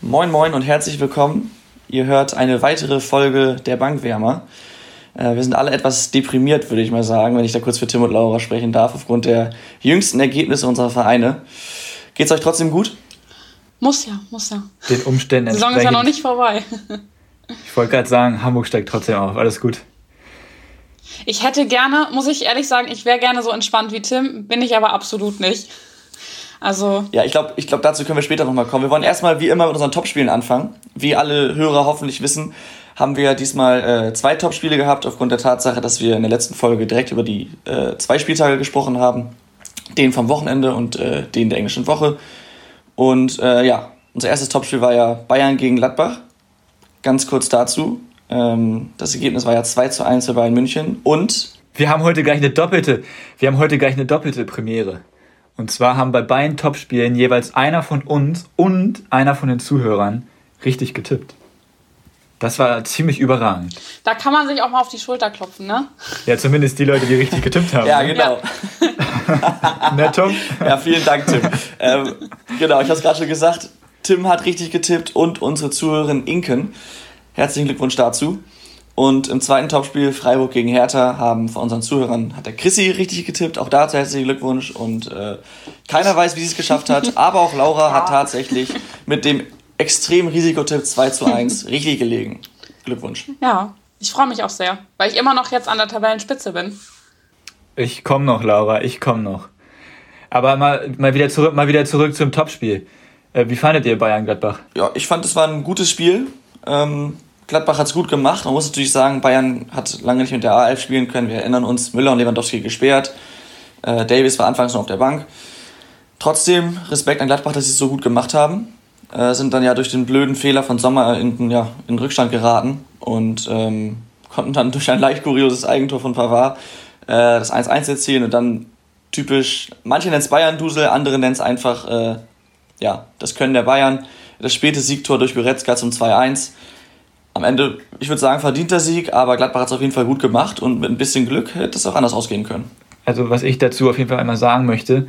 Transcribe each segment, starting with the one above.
Moin Moin und herzlich willkommen. Ihr hört eine weitere Folge der Bankwärmer. Äh, wir sind alle etwas deprimiert, würde ich mal sagen, wenn ich da kurz für Tim und Laura sprechen darf, aufgrund der jüngsten Ergebnisse unserer Vereine. Geht's euch trotzdem gut? Muss ja, muss ja. Den Umständen Die Saison ist ja noch nicht vorbei. Ich wollte gerade sagen, Hamburg steigt trotzdem auf. Alles gut. Ich hätte gerne, muss ich ehrlich sagen, ich wäre gerne so entspannt wie Tim, bin ich aber absolut nicht. Also. Ja, ich glaube, ich glaub, dazu können wir später nochmal kommen. Wir wollen erstmal wie immer mit unseren Topspielen anfangen. Wie alle Hörer hoffentlich wissen, haben wir diesmal äh, zwei Topspiele gehabt, aufgrund der Tatsache, dass wir in der letzten Folge direkt über die äh, zwei Spieltage gesprochen haben. Den vom Wochenende und äh, den der englischen Woche. Und äh, ja, unser erstes Topspiel war ja Bayern gegen Gladbach. Ganz kurz dazu. Ähm, das Ergebnis war ja 2 zu 1 für Bayern München. Und. Wir haben heute gleich eine doppelte, wir haben heute gleich eine doppelte Premiere. Und zwar haben bei beiden Topspielen jeweils einer von uns und einer von den Zuhörern richtig getippt. Das war ziemlich überragend. Da kann man sich auch mal auf die Schulter klopfen, ne? Ja, zumindest die Leute, die richtig getippt haben. ja, genau. Ja. Nett, Tom? Ja, vielen Dank, Tim. ähm, genau, ich habe es gerade schon gesagt. Tim hat richtig getippt und unsere Zuhörerin Inken. Herzlichen Glückwunsch dazu. Und im zweiten Topspiel Freiburg gegen Hertha haben von unseren Zuhörern hat der Chrissy richtig getippt. Auch dazu herzlichen Glückwunsch. Und äh, keiner weiß, wie sie es geschafft hat. Aber auch Laura hat tatsächlich mit dem extremen Risikotipp 2 zu 1 richtig gelegen. Glückwunsch. Ja, ich freue mich auch sehr, weil ich immer noch jetzt an der Tabellenspitze bin. Ich komme noch, Laura, ich komme noch. Aber mal, mal, wieder zurück, mal wieder zurück zum Topspiel. Äh, wie fandet ihr Bayern-Gladbach? Ja, ich fand, es war ein gutes Spiel. Ähm, Gladbach hat es gut gemacht. Man muss natürlich sagen, Bayern hat lange nicht mit der A11 spielen können. Wir erinnern uns, Müller und Lewandowski gesperrt. Äh, Davis war anfangs noch auf der Bank. Trotzdem Respekt an Gladbach, dass sie es so gut gemacht haben. Äh, sind dann ja durch den blöden Fehler von Sommer in, ja, in Rückstand geraten und ähm, konnten dann durch ein leicht kurioses Eigentor von Pavard äh, das 1-1 erzielen und dann typisch, manche nennen es Bayern-Dusel, andere nennen es einfach äh, ja, das Können der Bayern. Das späte Siegtor durch Goretzka zum 2-1 am Ende, ich würde sagen, verdienter Sieg, aber Gladbach hat es auf jeden Fall gut gemacht und mit ein bisschen Glück hätte es auch anders ausgehen können. Also, was ich dazu auf jeden Fall einmal sagen möchte,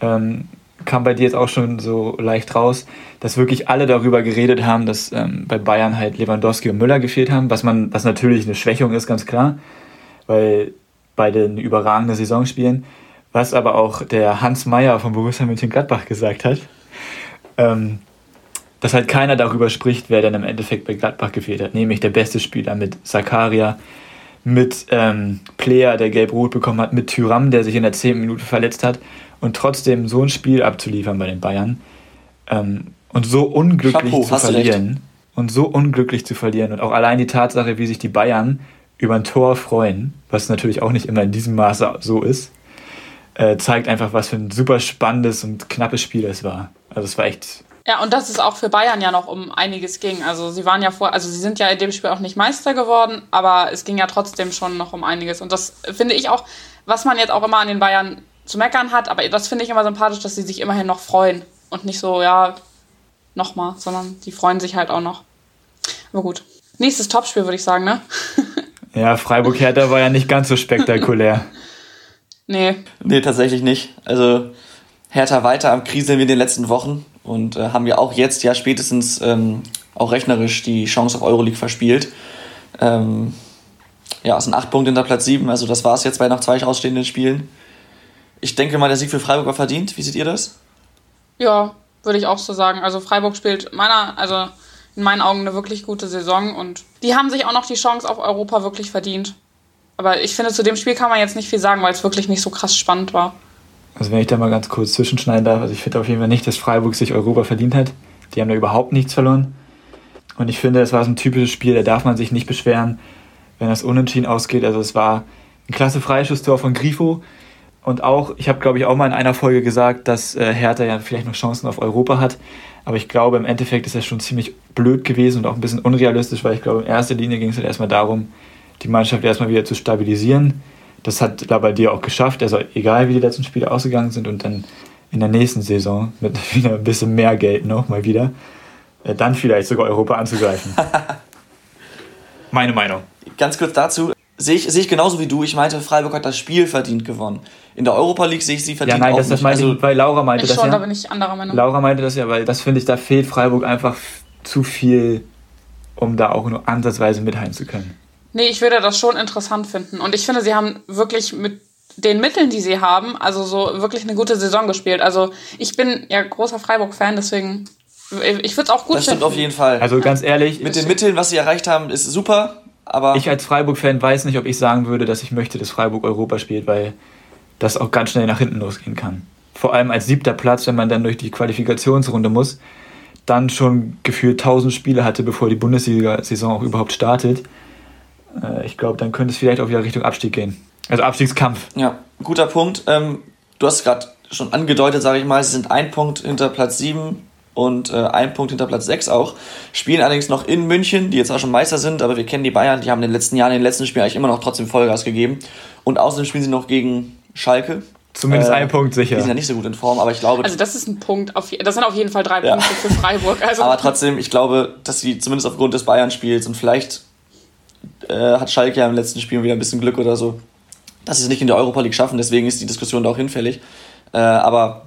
ähm, kam bei dir jetzt auch schon so leicht raus, dass wirklich alle darüber geredet haben, dass ähm, bei Bayern halt Lewandowski und Müller gefehlt haben, was man, was natürlich eine Schwächung ist, ganz klar, weil beide eine überragende Saison spielen, was aber auch der Hans Meyer von Borussia Mönchengladbach gesagt hat. Ähm, dass halt keiner darüber spricht, wer denn im Endeffekt bei Gladbach gefehlt hat. Nämlich der beste Spieler mit Sakaria, mit ähm, Player, der gelb-rot bekommen hat, mit Tyram, der sich in der 10. Minute verletzt hat. Und trotzdem so ein Spiel abzuliefern bei den Bayern ähm, und so unglücklich Chapeau, zu verlieren. Und so unglücklich zu verlieren. Und auch allein die Tatsache, wie sich die Bayern über ein Tor freuen, was natürlich auch nicht immer in diesem Maße so ist, äh, zeigt einfach, was für ein super spannendes und knappes Spiel es war. Also es war echt ja, und dass es auch für Bayern ja noch um einiges ging. Also sie waren ja vor, also sie sind ja in dem Spiel auch nicht Meister geworden, aber es ging ja trotzdem schon noch um einiges. Und das finde ich auch, was man jetzt auch immer an den Bayern zu meckern hat, aber das finde ich immer sympathisch, dass sie sich immerhin noch freuen. Und nicht so, ja, nochmal, sondern die freuen sich halt auch noch. Aber gut. Nächstes Topspiel, würde ich sagen, ne? ja, Freiburg-Hertha war ja nicht ganz so spektakulär. nee. Nee, tatsächlich nicht. Also Hertha weiter am Kriseln wie in den letzten Wochen und äh, haben ja auch jetzt ja spätestens ähm, auch rechnerisch die Chance auf Euroleague verspielt. Ähm, ja, es sind acht Punkte hinter Platz sieben, also das war es jetzt bei noch zwei ausstehenden Spielen. Ich denke mal, der Sieg für Freiburg war verdient. Wie seht ihr das? Ja, würde ich auch so sagen. Also Freiburg spielt meiner, also in meinen Augen eine wirklich gute Saison und die haben sich auch noch die Chance auf Europa wirklich verdient. Aber ich finde, zu dem Spiel kann man jetzt nicht viel sagen, weil es wirklich nicht so krass spannend war. Also wenn ich da mal ganz kurz zwischenschneiden darf, also ich finde auf jeden Fall nicht, dass Freiburg sich Europa verdient hat. Die haben da überhaupt nichts verloren. Und ich finde, es war so ein typisches Spiel, da darf man sich nicht beschweren, wenn das unentschieden ausgeht. Also es war ein klasse Freischusstor von Grifo. Und auch, ich habe glaube ich auch mal in einer Folge gesagt, dass äh, Hertha ja vielleicht noch Chancen auf Europa hat. Aber ich glaube, im Endeffekt ist das schon ziemlich blöd gewesen und auch ein bisschen unrealistisch, weil ich glaube, in erster Linie ging es halt erstmal darum, die Mannschaft erstmal wieder zu stabilisieren das hat Labbadia auch geschafft. Also egal, wie die letzten Spiele ausgegangen sind und dann in der nächsten Saison mit wieder ein bisschen mehr Geld noch mal wieder, äh, dann vielleicht sogar Europa anzugreifen. Meine Meinung. Ganz kurz dazu. Sehe ich, sehe ich genauso wie du. Ich meinte, Freiburg hat das Spiel verdient gewonnen. In der Europa League sehe ich sie verdient ja, nein, auch das, das meinte also, weil Laura meinte ich das schon, ja. Da bin ich anderer Meinung. Laura meinte das ja, weil das finde ich, da fehlt Freiburg einfach zu viel, um da auch nur ansatzweise mithalten zu können. Nee, ich würde das schon interessant finden. Und ich finde, sie haben wirklich mit den Mitteln, die sie haben, also so wirklich eine gute Saison gespielt. Also ich bin ja großer Freiburg-Fan, deswegen ich würde es auch gut Das stimmt auf jeden Fall. Also ganz ehrlich. Mit den Mitteln, was sie erreicht haben, ist super. Aber ich als Freiburg-Fan weiß nicht, ob ich sagen würde, dass ich möchte, dass Freiburg Europa spielt, weil das auch ganz schnell nach hinten losgehen kann. Vor allem als siebter Platz, wenn man dann durch die Qualifikationsrunde muss, dann schon gefühlt 1000 Spiele hatte, bevor die Bundesliga-Saison auch überhaupt startet. Äh, ich glaube, dann könnte es vielleicht auch wieder Richtung Abstieg gehen. Also Abstiegskampf. Ja, guter Punkt. Ähm, du hast gerade schon angedeutet, sage ich mal, sie sind ein Punkt hinter Platz 7 und äh, ein Punkt hinter Platz 6 auch. Spielen allerdings noch in München, die jetzt auch schon Meister sind, aber wir kennen die Bayern, die haben in den letzten Jahren, in den letzten Spielen eigentlich immer noch trotzdem Vollgas gegeben. Und außerdem spielen sie noch gegen Schalke. Zumindest äh, ein Punkt sicher. Die sind ja nicht so gut in Form, aber ich glaube. Also, das ist ein Punkt. Auf, das sind auf jeden Fall drei Punkte für Freiburg. Also. Aber trotzdem, ich glaube, dass sie zumindest aufgrund des Bayern-Spiels und vielleicht äh, hat Schalke ja im letzten Spiel wieder ein bisschen Glück oder so, dass sie es nicht in der Europa League schaffen. Deswegen ist die Diskussion da auch hinfällig. Äh, aber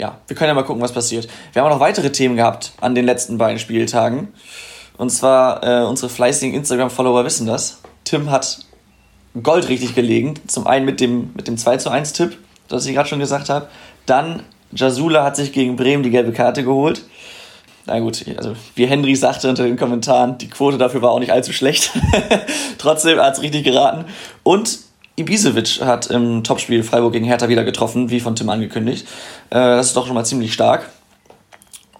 ja, wir können ja mal gucken, was passiert. Wir haben auch noch weitere Themen gehabt an den letzten beiden Spieltagen. Und zwar äh, unsere fleißigen Instagram-Follower wissen das. Tim hat Gold richtig gelegen. Zum einen mit dem, mit dem 2 zu 1 Tipp, das ich gerade schon gesagt habe. Dann Jasula hat sich gegen Bremen die gelbe Karte geholt. Na gut, also wie Henry sagte unter den Kommentaren, die Quote dafür war auch nicht allzu schlecht. Trotzdem hat es richtig geraten. Und Ibisevic hat im Topspiel Freiburg gegen Hertha wieder getroffen, wie von Tim angekündigt. Äh, das ist doch schon mal ziemlich stark.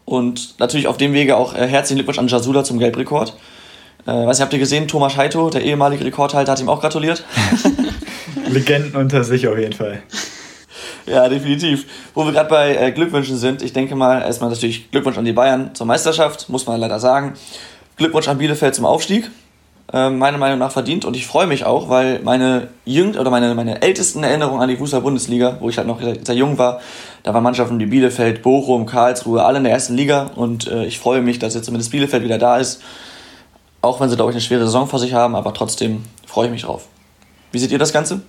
Und natürlich auf dem Wege auch äh, herzlichen Glückwunsch an Jasula zum Gelbrekord. Äh, weiß nicht, habt ihr gesehen, Thomas Heito, der ehemalige Rekordhalter, hat ihm auch gratuliert. Legenden unter sich auf jeden Fall. Ja, definitiv. Wo wir gerade bei äh, Glückwünschen sind, ich denke mal, erstmal natürlich Glückwunsch an die Bayern zur Meisterschaft, muss man leider sagen. Glückwunsch an Bielefeld zum Aufstieg. Äh, meiner Meinung nach verdient und ich freue mich auch, weil meine jüngst oder meine, meine ältesten Erinnerungen an die Fußball-Bundesliga, wo ich halt noch sehr jung war, da waren Mannschaften wie Bielefeld, Bochum, Karlsruhe, alle in der ersten Liga und äh, ich freue mich, dass jetzt zumindest Bielefeld wieder da ist. Auch wenn sie, glaube ich, eine schwere Saison vor sich haben, aber trotzdem freue ich mich drauf. Wie seht ihr das Ganze?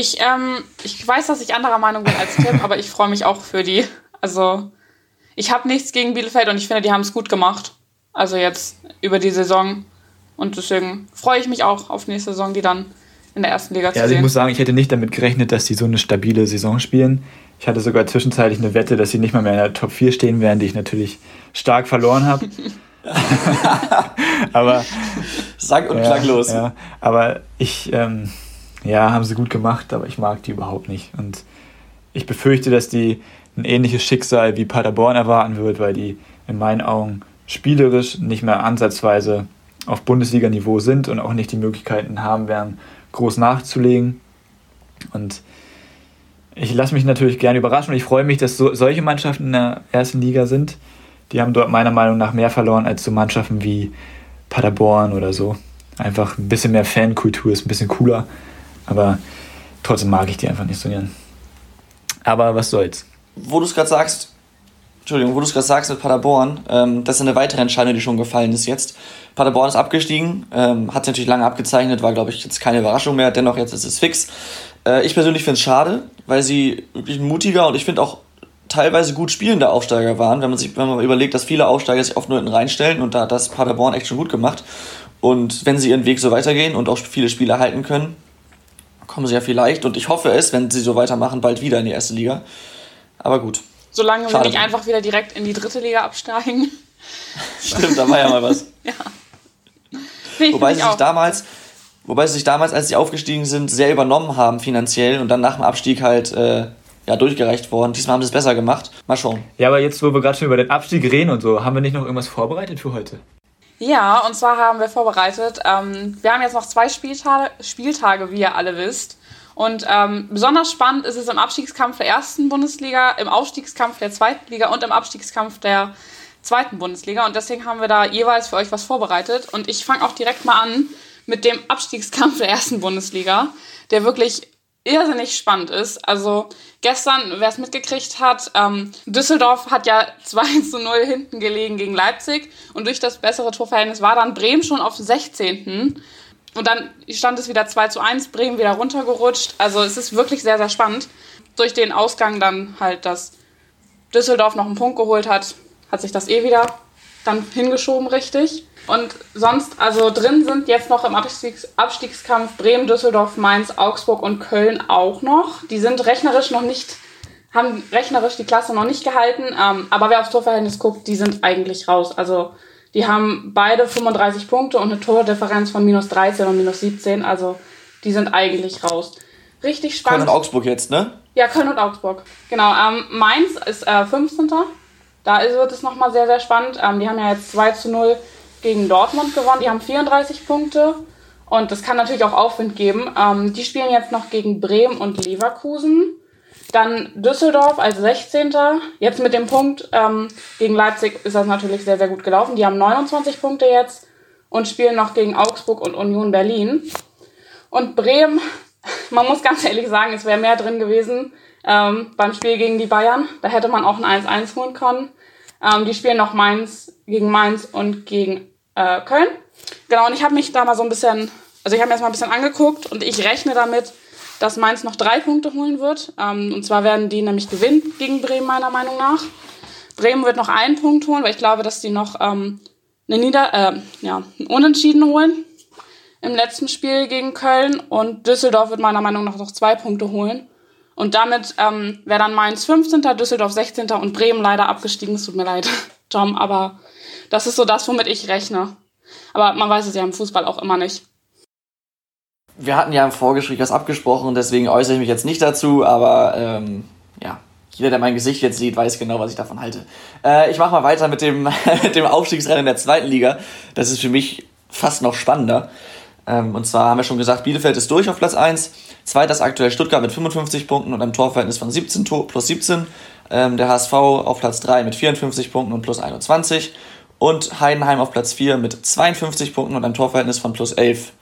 Ich, ähm, ich weiß, dass ich anderer Meinung bin als Tim, aber ich freue mich auch für die. Also, ich habe nichts gegen Bielefeld und ich finde, die haben es gut gemacht. Also jetzt über die Saison. Und deswegen freue ich mich auch auf nächste Saison, die dann in der ersten Liga ja, zu also sehen. Ich muss sagen, ich hätte nicht damit gerechnet, dass die so eine stabile Saison spielen. Ich hatte sogar zwischenzeitlich eine Wette, dass sie nicht mal mehr in der Top 4 stehen werden, die ich natürlich stark verloren habe. aber Sag und ja, klanglos. Ja, aber ich, ähm, ja, haben sie gut gemacht, aber ich mag die überhaupt nicht. Und ich befürchte, dass die ein ähnliches Schicksal wie Paderborn erwarten wird, weil die in meinen Augen spielerisch nicht mehr ansatzweise auf Bundesliga-Niveau sind und auch nicht die Möglichkeiten haben werden, groß nachzulegen. Und ich lasse mich natürlich gerne überraschen und ich freue mich, dass so, solche Mannschaften in der ersten Liga sind. Die haben dort meiner Meinung nach mehr verloren als so Mannschaften wie Paderborn oder so. Einfach ein bisschen mehr Fankultur ist ein bisschen cooler, aber trotzdem mag ich die einfach nicht so gern. Aber was soll's. Wo du es gerade sagst, Entschuldigung, wo du es gerade sagst mit Paderborn, ähm, das ist eine weitere Entscheidung, die schon gefallen ist jetzt. Paderborn ist abgestiegen, ähm, hat sich natürlich lange abgezeichnet, war, glaube ich, jetzt keine Überraschung mehr. Dennoch, jetzt ist es fix. Äh, ich persönlich finde es schade, weil sie wirklich mutiger und ich finde auch teilweise gut spielende Aufsteiger waren. Wenn man sich wenn man überlegt, dass viele Aufsteiger sich oft nur hinten reinstellen und da hat das Paderborn echt schon gut gemacht. Und wenn sie ihren Weg so weitergehen und auch viele Spiele halten können, kommen sie ja vielleicht. Und ich hoffe es, wenn sie so weitermachen, bald wieder in die erste Liga. Aber gut. Solange Schade. wir nicht einfach wieder direkt in die dritte Liga absteigen. Stimmt, da war ja mal was. ja. Nee, wobei sie sich damals, wobei sie sich damals, als sie aufgestiegen sind, sehr übernommen haben finanziell und dann nach dem Abstieg halt äh, ja, durchgereicht worden. Diesmal haben sie es besser gemacht. Mal schauen. Ja, aber jetzt, wo wir gerade schon über den Abstieg reden und so, haben wir nicht noch irgendwas vorbereitet für heute? Ja, und zwar haben wir vorbereitet, ähm, wir haben jetzt noch zwei Spieltage, Spieltage, wie ihr alle wisst. Und ähm, besonders spannend ist es im Abstiegskampf der ersten Bundesliga, im Aufstiegskampf der zweiten Liga und im Abstiegskampf der zweiten Bundesliga. Und deswegen haben wir da jeweils für euch was vorbereitet. Und ich fange auch direkt mal an mit dem Abstiegskampf der ersten Bundesliga, der wirklich irrsinnig spannend ist. Also gestern, wer es mitgekriegt hat, ähm, Düsseldorf hat ja 2 zu 0 hinten gelegen gegen Leipzig und durch das bessere Torverhältnis war dann Bremen schon auf 16. Und dann stand es wieder 2 zu 1, Bremen wieder runtergerutscht. Also es ist wirklich sehr, sehr spannend. Durch den Ausgang dann halt, dass Düsseldorf noch einen Punkt geholt hat, hat sich das eh wieder dann hingeschoben richtig. Und sonst, also drin sind jetzt noch im Abstiegs Abstiegskampf Bremen, Düsseldorf, Mainz, Augsburg und Köln auch noch. Die sind rechnerisch noch nicht, haben rechnerisch die Klasse noch nicht gehalten. Ähm, aber wer aufs Torverhältnis guckt, die sind eigentlich raus. Also die haben beide 35 Punkte und eine Tordifferenz von minus 13 und minus 17. Also die sind eigentlich raus. Richtig spannend. Köln und Augsburg jetzt, ne? Ja, Köln und Augsburg. Genau. Ähm, Mainz ist äh, 15. Da wird es nochmal sehr, sehr spannend. Ähm, die haben ja jetzt 2 zu 0 gegen Dortmund gewonnen. Die haben 34 Punkte. Und das kann natürlich auch Aufwind geben. Ähm, die spielen jetzt noch gegen Bremen und Leverkusen. Dann Düsseldorf als 16. Jetzt mit dem Punkt ähm, gegen Leipzig ist das natürlich sehr, sehr gut gelaufen. Die haben 29 Punkte jetzt und spielen noch gegen Augsburg und Union Berlin. Und Bremen, man muss ganz ehrlich sagen, es wäre mehr drin gewesen ähm, beim Spiel gegen die Bayern. Da hätte man auch ein 1-1 holen können. Ähm, die spielen noch Mainz gegen Mainz und gegen äh, Köln. Genau, und ich habe mich da mal so ein bisschen, also ich habe mir das mal ein bisschen angeguckt und ich rechne damit, dass Mainz noch drei Punkte holen wird. Ähm, und zwar werden die nämlich gewinnen gegen Bremen, meiner Meinung nach. Bremen wird noch einen Punkt holen, weil ich glaube, dass die noch ähm, eine Nieder äh, ja, einen Unentschieden holen im letzten Spiel gegen Köln. Und Düsseldorf wird meiner Meinung nach noch zwei Punkte holen. Und damit ähm, wäre dann Mainz 15., Düsseldorf 16. und Bremen leider abgestiegen. Es tut mir leid, Tom, aber das ist so das, womit ich rechne. Aber man weiß es ja im Fußball auch immer nicht. Wir hatten ja im Vorgespräch was abgesprochen, deswegen äußere ich mich jetzt nicht dazu, aber ähm, ja, jeder, der mein Gesicht jetzt sieht, weiß genau, was ich davon halte. Äh, ich mache mal weiter mit dem, mit dem Aufstiegsrennen in der zweiten Liga. Das ist für mich fast noch spannender. Ähm, und zwar haben wir schon gesagt, Bielefeld ist durch auf Platz 1. Zweiter ist aktuell Stuttgart mit 55 Punkten und einem Torverhältnis von 17 plus 17. Ähm, der HSV auf Platz 3 mit 54 Punkten und plus 21. Und Heidenheim auf Platz 4 mit 52 Punkten und einem Torverhältnis von plus 11.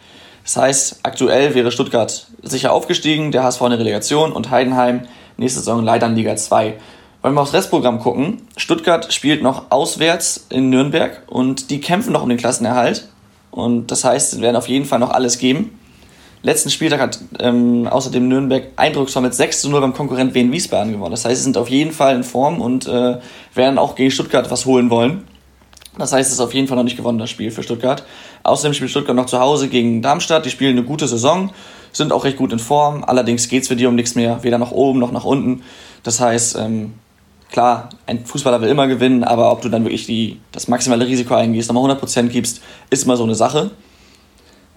Das heißt, aktuell wäre Stuttgart sicher aufgestiegen, der HSV in der Relegation und Heidenheim nächste Saison leider in Liga 2. Wollen wir aufs Restprogramm gucken? Stuttgart spielt noch auswärts in Nürnberg und die kämpfen noch um den Klassenerhalt. Und das heißt, sie werden auf jeden Fall noch alles geben. Letzten Spieltag hat ähm, außerdem Nürnberg eindrucksvoll mit 6 zu 0 beim Konkurrent Wien Wiesbaden gewonnen. Das heißt, sie sind auf jeden Fall in Form und äh, werden auch gegen Stuttgart was holen wollen. Das heißt, es ist auf jeden Fall noch nicht gewonnen, das Spiel für Stuttgart. Außerdem spielt Stuttgart noch zu Hause gegen Darmstadt. Die spielen eine gute Saison, sind auch recht gut in Form. Allerdings geht es für die um nichts mehr, weder nach oben noch nach unten. Das heißt, ähm, klar, ein Fußballer will immer gewinnen, aber ob du dann wirklich die, das maximale Risiko eingehst, nochmal 100% gibst, ist immer so eine Sache.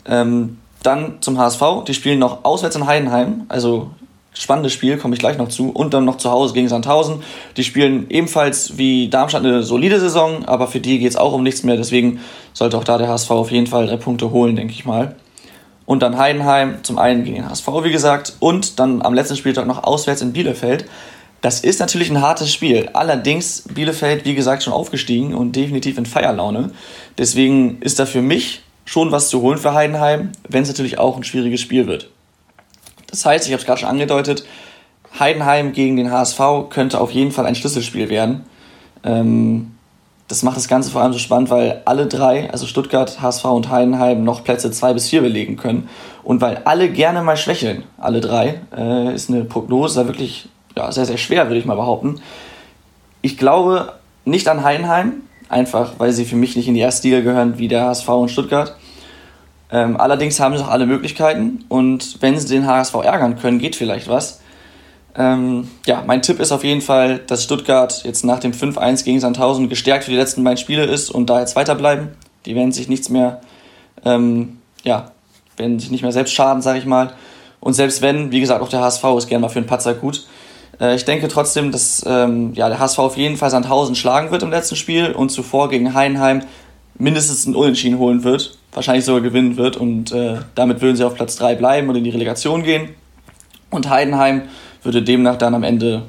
Ähm, dann zum HSV, die spielen noch auswärts in Heidenheim, also spannendes Spiel, komme ich gleich noch zu. Und dann noch zu Hause gegen Sandhausen. Die spielen ebenfalls wie Darmstadt eine solide Saison, aber für die geht es auch um nichts mehr. Deswegen sollte auch da der HSV auf jeden Fall drei Punkte holen, denke ich mal. Und dann Heidenheim, zum einen gegen den HSV, wie gesagt, und dann am letzten Spieltag noch auswärts in Bielefeld. Das ist natürlich ein hartes Spiel. Allerdings Bielefeld, wie gesagt, schon aufgestiegen und definitiv in Feierlaune. Deswegen ist da für mich schon was zu holen für Heidenheim, wenn es natürlich auch ein schwieriges Spiel wird. Das heißt, ich habe es gerade schon angedeutet, Heidenheim gegen den HSV könnte auf jeden Fall ein Schlüsselspiel werden. Ähm, das macht das Ganze vor allem so spannend, weil alle drei, also Stuttgart, HSV und Heidenheim, noch Plätze 2 bis 4 belegen können. Und weil alle gerne mal schwächeln, alle drei, äh, ist eine Prognose da wirklich ja, sehr, sehr schwer, würde ich mal behaupten. Ich glaube nicht an Heidenheim, einfach weil sie für mich nicht in die erste Liga gehören wie der HSV und Stuttgart. Ähm, allerdings haben sie auch alle Möglichkeiten und wenn sie den HSV ärgern können, geht vielleicht was. Ähm, ja, mein Tipp ist auf jeden Fall, dass Stuttgart jetzt nach dem 5-1 gegen Sandhausen gestärkt für die letzten beiden Spiele ist und da jetzt weiterbleiben. Die werden sich nichts mehr, ähm, ja, werden sich nicht mehr selbst schaden, sage ich mal. Und selbst wenn, wie gesagt, auch der HSV ist gerne mal für einen Patzer gut. Äh, ich denke trotzdem, dass ähm, ja, der HSV auf jeden Fall Sandhausen schlagen wird im letzten Spiel und zuvor gegen Heidenheim mindestens einen Unentschieden holen wird wahrscheinlich sogar gewinnen wird und äh, damit würden sie auf Platz 3 bleiben und in die Relegation gehen. Und Heidenheim würde demnach dann am Ende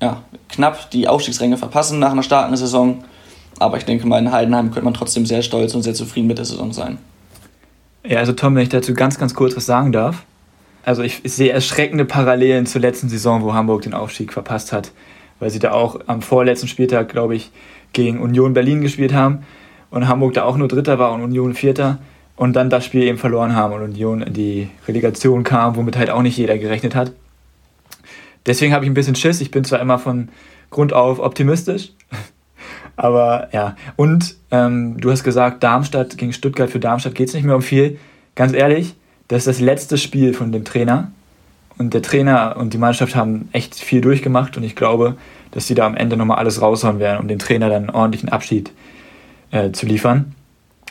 ja, knapp die Aufstiegsränge verpassen nach einer starken Saison. Aber ich denke mal, in Heidenheim könnte man trotzdem sehr stolz und sehr zufrieden mit der Saison sein. Ja, also Tom, wenn ich dazu ganz, ganz kurz was sagen darf. Also ich, ich sehe erschreckende Parallelen zur letzten Saison, wo Hamburg den Aufstieg verpasst hat, weil sie da auch am vorletzten Spieltag, glaube ich, gegen Union Berlin gespielt haben und Hamburg da auch nur Dritter war und Union Vierter und dann das Spiel eben verloren haben und Union in die Relegation kam, womit halt auch nicht jeder gerechnet hat. Deswegen habe ich ein bisschen Schiss. Ich bin zwar immer von Grund auf optimistisch, Aber ja, und ähm, du hast gesagt, Darmstadt gegen Stuttgart, für Darmstadt geht es nicht mehr um viel. Ganz ehrlich, das ist das letzte Spiel von dem Trainer. Und der Trainer und die Mannschaft haben echt viel durchgemacht und ich glaube, dass sie da am Ende nochmal alles raushauen werden, um dem Trainer dann einen ordentlichen Abschied äh, zu liefern.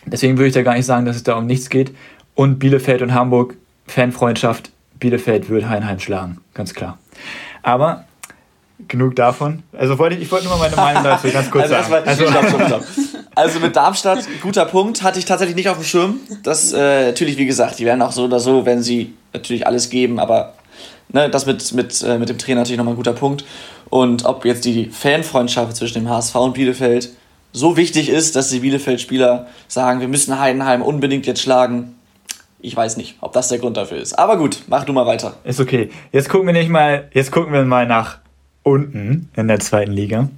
Deswegen würde ich da gar nicht sagen, dass es da um nichts geht. Und Bielefeld und Hamburg, Fanfreundschaft, Bielefeld wird Heinheim schlagen, ganz klar. Aber genug davon. Also wollte ich, ich wollte nur mal meine Meinung dazu ganz kurz also sagen. Also, stopp, stopp, stopp. Also mit Darmstadt, guter Punkt, hatte ich tatsächlich nicht auf dem Schirm. Das äh, natürlich, wie gesagt, die werden auch so oder so, wenn sie natürlich alles geben, aber ne, das mit, mit, äh, mit dem Trainer natürlich nochmal ein guter Punkt. Und ob jetzt die Fanfreundschaft zwischen dem HSV und Bielefeld so wichtig ist, dass die Bielefeld-Spieler sagen, wir müssen Heidenheim unbedingt jetzt schlagen. Ich weiß nicht, ob das der Grund dafür ist. Aber gut, mach du mal weiter. Ist okay. Jetzt gucken wir nicht mal, jetzt gucken wir mal nach unten in der zweiten Liga.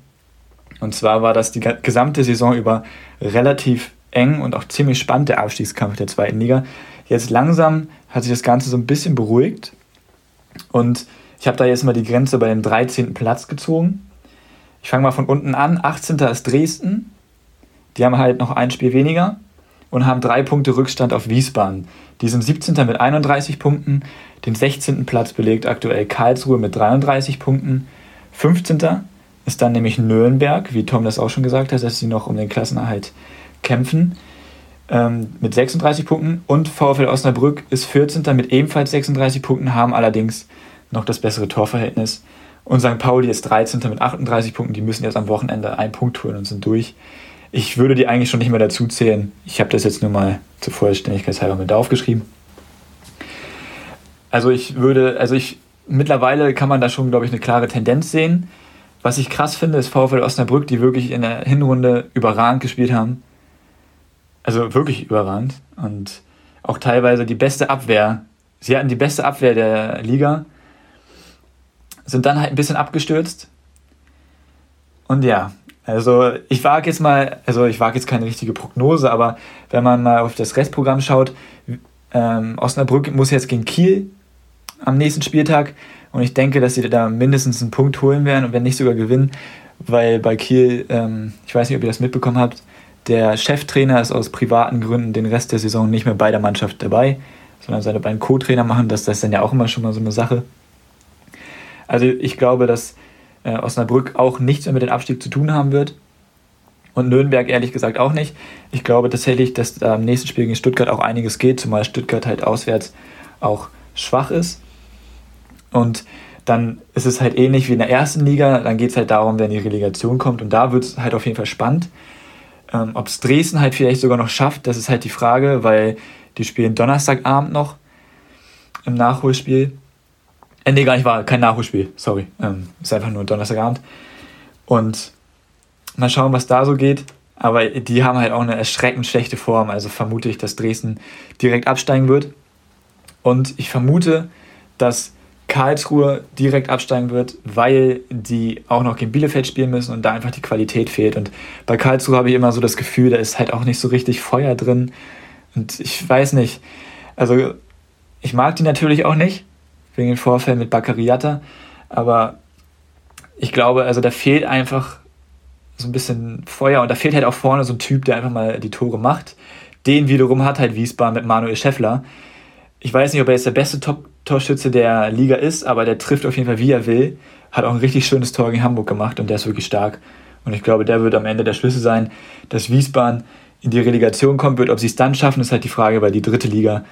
Und zwar war das die gesamte Saison über relativ eng und auch ziemlich spannend der Abstiegskampf der zweiten Liga. Jetzt langsam hat sich das Ganze so ein bisschen beruhigt. Und ich habe da jetzt mal die Grenze bei dem 13. Platz gezogen. Ich fange mal von unten an. 18. ist Dresden. Die haben halt noch ein Spiel weniger und haben drei Punkte Rückstand auf Wiesbaden. Die sind 17. mit 31 Punkten. Den 16. Platz belegt aktuell Karlsruhe mit 33 Punkten. 15. ist dann nämlich Nürnberg, wie Tom das auch schon gesagt hat, dass sie noch um den Klassenerhalt kämpfen ähm, mit 36 Punkten und VfL Osnabrück ist 14. mit ebenfalls 36 Punkten, haben allerdings noch das bessere Torverhältnis. Und St. Pauli ist 13. mit 38 Punkten, die müssen jetzt am Wochenende einen Punkt holen und sind durch. Ich würde die eigentlich schon nicht mehr dazu zählen. Ich habe das jetzt nur mal zur Vollständigkeit halber mit aufgeschrieben. Also ich würde, also ich, mittlerweile kann man da schon, glaube ich, eine klare Tendenz sehen. Was ich krass finde, ist VfL Osnabrück, die wirklich in der Hinrunde überragend gespielt haben. Also wirklich überragend. Und auch teilweise die beste Abwehr. Sie hatten die beste Abwehr der Liga, sind dann halt ein bisschen abgestürzt. Und ja, also ich wage jetzt mal, also ich wage jetzt keine richtige Prognose, aber wenn man mal auf das Restprogramm schaut, ähm, Osnabrück muss jetzt gegen Kiel am nächsten Spieltag und ich denke, dass sie da mindestens einen Punkt holen werden und wenn nicht sogar gewinnen, weil bei Kiel, ähm, ich weiß nicht, ob ihr das mitbekommen habt, der Cheftrainer ist aus privaten Gründen den Rest der Saison nicht mehr bei der Mannschaft dabei, sondern seine beiden Co-Trainer machen das. Das ist dann ja auch immer schon mal so eine Sache. Also ich glaube, dass äh, Osnabrück auch nichts mehr mit dem Abstieg zu tun haben wird. Und Nürnberg ehrlich gesagt auch nicht. Ich glaube tatsächlich, dass da im nächsten Spiel gegen Stuttgart auch einiges geht, zumal Stuttgart halt auswärts auch schwach ist. Und dann ist es halt ähnlich wie in der ersten Liga. Dann geht es halt darum, wenn die Relegation kommt. Und da wird es halt auf jeden Fall spannend. Ähm, Ob es Dresden halt vielleicht sogar noch schafft, das ist halt die Frage, weil die spielen Donnerstagabend noch im Nachholspiel. Äh, nee, gar nicht wahr, kein Nachholspiel, sorry. Ähm, ist einfach nur Donnerstagabend. Und mal schauen, was da so geht. Aber die haben halt auch eine erschreckend schlechte Form. Also vermute ich, dass Dresden direkt absteigen wird. Und ich vermute, dass Karlsruhe direkt absteigen wird, weil die auch noch gegen Bielefeld spielen müssen und da einfach die Qualität fehlt. Und bei Karlsruhe habe ich immer so das Gefühl, da ist halt auch nicht so richtig Feuer drin. Und ich weiß nicht, also ich mag die natürlich auch nicht, wegen den Vorfällen mit Baccariata, aber ich glaube, also da fehlt einfach so ein bisschen Feuer und da fehlt halt auch vorne so ein Typ, der einfach mal die Tore macht. Den wiederum hat halt Wiesbaden mit Manuel Scheffler. Ich weiß nicht, ob er jetzt der beste Top Torschütze der Liga ist, aber der trifft auf jeden Fall, wie er will. Hat auch ein richtig schönes Tor gegen Hamburg gemacht und der ist wirklich stark. Und ich glaube, der wird am Ende der Schlüssel sein, dass Wiesbaden in die Relegation kommen wird. Ob sie es dann schaffen, ist halt die Frage, weil die dritte Liga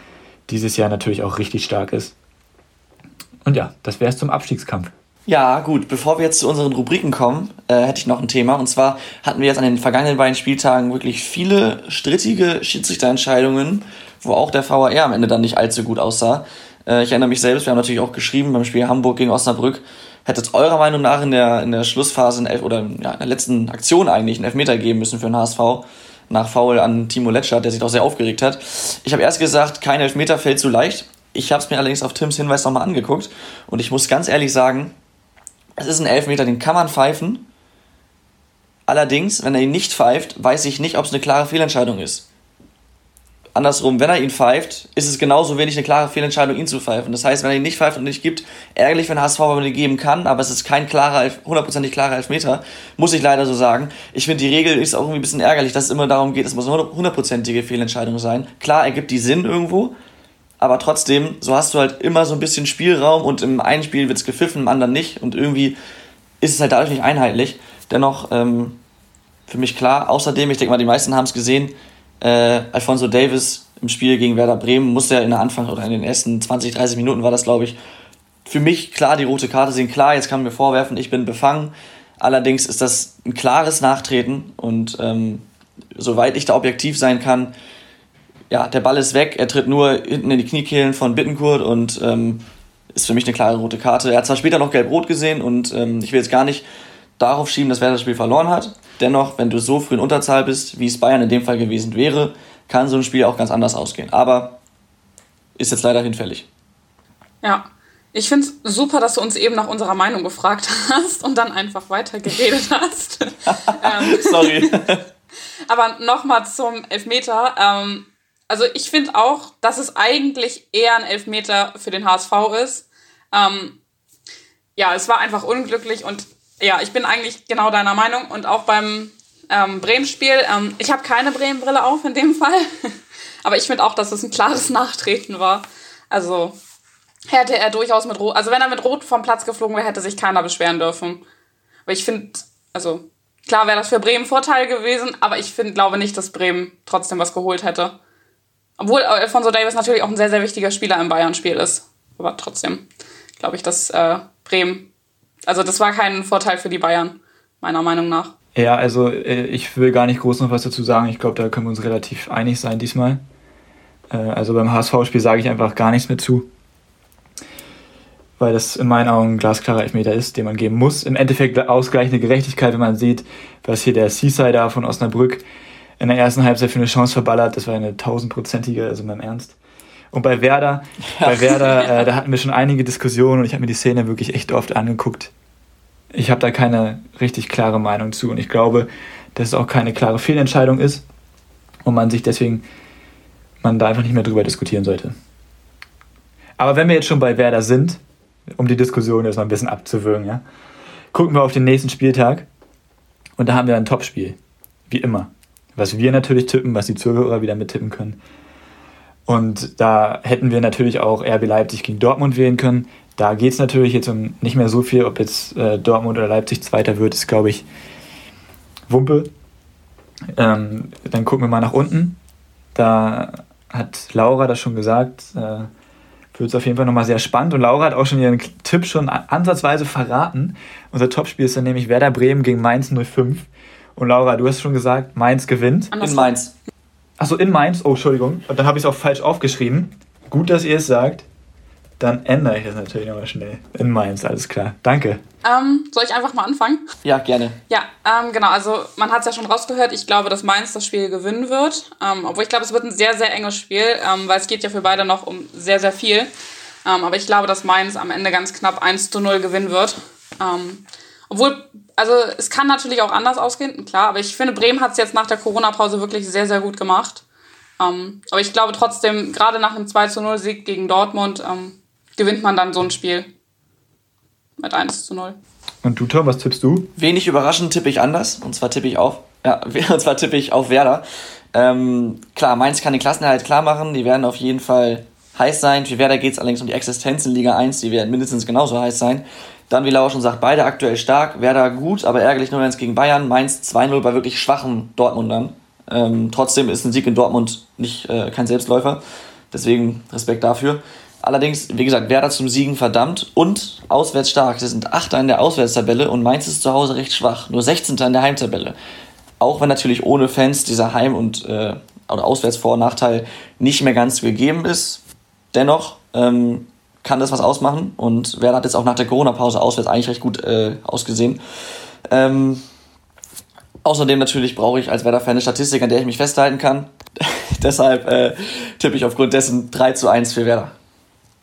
dieses Jahr natürlich auch richtig stark ist. Und ja, das wäre es zum Abstiegskampf. Ja, gut. Bevor wir jetzt zu unseren Rubriken kommen, äh, hätte ich noch ein Thema. Und zwar hatten wir jetzt an den vergangenen beiden Spieltagen wirklich viele strittige Schiedsrichterentscheidungen, wo auch der VAR am Ende dann nicht allzu gut aussah. Äh, ich erinnere mich selbst, wir haben natürlich auch geschrieben beim Spiel Hamburg gegen Osnabrück. Hätte es eurer Meinung nach in der, in der Schlussphase in Elf, oder ja, in der letzten Aktion eigentlich einen Elfmeter geben müssen für den HSV nach Foul an Timo Letschert, der sich auch sehr aufgeregt hat. Ich habe erst gesagt, kein Elfmeter fällt zu leicht. Ich habe es mir allerdings auf Tims Hinweis nochmal angeguckt und ich muss ganz ehrlich sagen, es ist ein Elfmeter, den kann man pfeifen. Allerdings, wenn er ihn nicht pfeift, weiß ich nicht, ob es eine klare Fehlentscheidung ist. Andersrum, wenn er ihn pfeift, ist es genauso wenig eine klare Fehlentscheidung, ihn zu pfeifen. Das heißt, wenn er ihn nicht pfeift und nicht gibt, ärgerlich, wenn HSV aber den geben kann, aber es ist kein klarer, hundertprozentig klarer Elfmeter, muss ich leider so sagen. Ich finde, die Regel ist auch irgendwie ein bisschen ärgerlich, dass es immer darum geht, es muss eine hundertprozentige Fehlentscheidung sein. Klar, ergibt die Sinn irgendwo, aber trotzdem, so hast du halt immer so ein bisschen Spielraum und im einen Spiel wird es gepfiffen, im anderen nicht und irgendwie ist es halt dadurch nicht einheitlich. Dennoch, ähm, für mich klar. Außerdem, ich denke mal, die meisten haben es gesehen, äh, Alfonso Davis im Spiel gegen Werder Bremen musste ja in der Anfang oder in den ersten 20, 30 Minuten war das, glaube ich, für mich klar die rote Karte sehen. Klar, jetzt kann man mir vorwerfen, ich bin befangen. Allerdings ist das ein klares Nachtreten und ähm, soweit ich da objektiv sein kann, ja, der Ball ist weg, er tritt nur hinten in die Kniekehlen von Bittenkurt und ähm, ist für mich eine klare rote Karte. Er hat zwar später noch gelb-rot gesehen und ähm, ich will jetzt gar nicht darauf schieben, dass Werder das Spiel verloren hat. Dennoch, wenn du so früh in Unterzahl bist, wie es Bayern in dem Fall gewesen wäre, kann so ein Spiel auch ganz anders ausgehen. Aber ist jetzt leider hinfällig. Ja, ich finde es super, dass du uns eben nach unserer Meinung gefragt hast und dann einfach weitergeredet hast. ähm, Sorry. Aber nochmal zum Elfmeter. Ähm, also ich finde auch, dass es eigentlich eher ein Elfmeter für den HSV ist. Ähm, ja, es war einfach unglücklich und ja, ich bin eigentlich genau deiner Meinung und auch beim ähm, Bremen-Spiel. Ähm, ich habe keine Bremen-Brille auf in dem Fall, aber ich finde auch, dass es ein klares Nachtreten war. Also hätte er durchaus mit Rot, also wenn er mit Rot vom Platz geflogen wäre, hätte sich keiner beschweren dürfen. Aber ich finde, also klar wäre das für Bremen Vorteil gewesen, aber ich finde, glaube nicht, dass Bremen trotzdem was geholt hätte. Obwohl Alfonso Davis natürlich auch ein sehr, sehr wichtiger Spieler im Bayern-Spiel ist. Aber trotzdem glaube ich, dass äh, Bremen also das war kein Vorteil für die Bayern, meiner Meinung nach. Ja, also äh, ich will gar nicht groß noch was dazu sagen. Ich glaube, da können wir uns relativ einig sein diesmal. Äh, also beim HSV-Spiel sage ich einfach gar nichts mehr zu. Weil das in meinen Augen ein glasklarer Elfmeter ist, den man geben muss. Im Endeffekt ausgleichende Gerechtigkeit, wenn man sieht, was hier der Seasider von Osnabrück in der ersten Halbzeit für eine Chance verballert. Das war eine tausendprozentige, also beim Ernst. Und bei Werder, ja. bei Werder, äh, da hatten wir schon einige Diskussionen und ich habe mir die Szene wirklich echt oft angeguckt. Ich habe da keine richtig klare Meinung zu und ich glaube, dass es auch keine klare Fehlentscheidung ist und man sich deswegen, man da einfach nicht mehr drüber diskutieren sollte. Aber wenn wir jetzt schon bei Werder sind, um die Diskussion jetzt mal ein bisschen abzuwürgen, ja, gucken wir auf den nächsten Spieltag und da haben wir ein Topspiel, wie immer. Was wir natürlich tippen, was die Zuhörer wieder mittippen können. Und da hätten wir natürlich auch RB Leipzig gegen Dortmund wählen können. Da geht es natürlich jetzt um nicht mehr so viel, ob jetzt äh, Dortmund oder Leipzig Zweiter wird, ist glaube ich Wumpe. Ähm, dann gucken wir mal nach unten. Da hat Laura das schon gesagt. Äh, wird es auf jeden Fall nochmal sehr spannend. Und Laura hat auch schon ihren Tipp schon ansatzweise verraten. Unser Topspiel ist dann nämlich Werder Bremen gegen Mainz 05. Und Laura, du hast schon gesagt, Mainz gewinnt. In Mainz. Achso, in Mainz. Oh, Entschuldigung. Und dann habe ich es auch falsch aufgeschrieben. Gut, dass ihr es sagt. Dann ändere ich das natürlich nochmal schnell. In Mainz, alles klar. Danke. Ähm, soll ich einfach mal anfangen? Ja, gerne. Ja, ähm, genau. Also, man hat es ja schon rausgehört. Ich glaube, dass Mainz das Spiel gewinnen wird. Ähm, obwohl ich glaube, es wird ein sehr, sehr enges Spiel, ähm, weil es geht ja für beide noch um sehr, sehr viel. Ähm, aber ich glaube, dass Mainz am Ende ganz knapp 1 zu 0 gewinnen wird. Ähm, obwohl, also es kann natürlich auch anders ausgehen, klar, aber ich finde, Bremen hat es jetzt nach der Corona-Pause wirklich sehr, sehr gut gemacht. Ähm, aber ich glaube trotzdem, gerade nach einem 2 zu 0 Sieg gegen Dortmund, ähm, gewinnt man dann so ein Spiel mit 1 zu 0. Und du, Tom, was tippst du? Wenig überraschend tippe ich anders. Und zwar tippe ich auf. Ja, und zwar tippe ich auf Werder. Ähm, klar, Mainz kann den Klassenerhalt klar machen. Die werden auf jeden Fall heiß sein. Für Werder geht es allerdings um die Existenz in Liga 1. Die werden mindestens genauso heiß sein. Dann, wie Laura schon sagt, beide aktuell stark. Werder gut, aber ärgerlich 0-1 gegen Bayern. Mainz 2-0 bei wirklich schwachen Dortmundern. Ähm, trotzdem ist ein Sieg in Dortmund nicht äh, kein Selbstläufer. Deswegen Respekt dafür. Allerdings, wie gesagt, Werder zum Siegen verdammt und auswärts stark. Sie sind Achter in der Auswärtstabelle und Mainz ist zu Hause recht schwach. Nur 16. in der Heimtabelle. Auch wenn natürlich ohne Fans dieser Heim- und äh, oder Auswärtsvor- und Nachteil nicht mehr ganz gegeben ist. Dennoch ähm, kann das was ausmachen. Und Werder hat jetzt auch nach der Corona-Pause auswärts eigentlich recht gut äh, ausgesehen. Ähm, außerdem natürlich brauche ich als Werder-Fan eine Statistik, an der ich mich festhalten kann. Deshalb äh, tippe ich aufgrund dessen 3 zu 1 für Werder.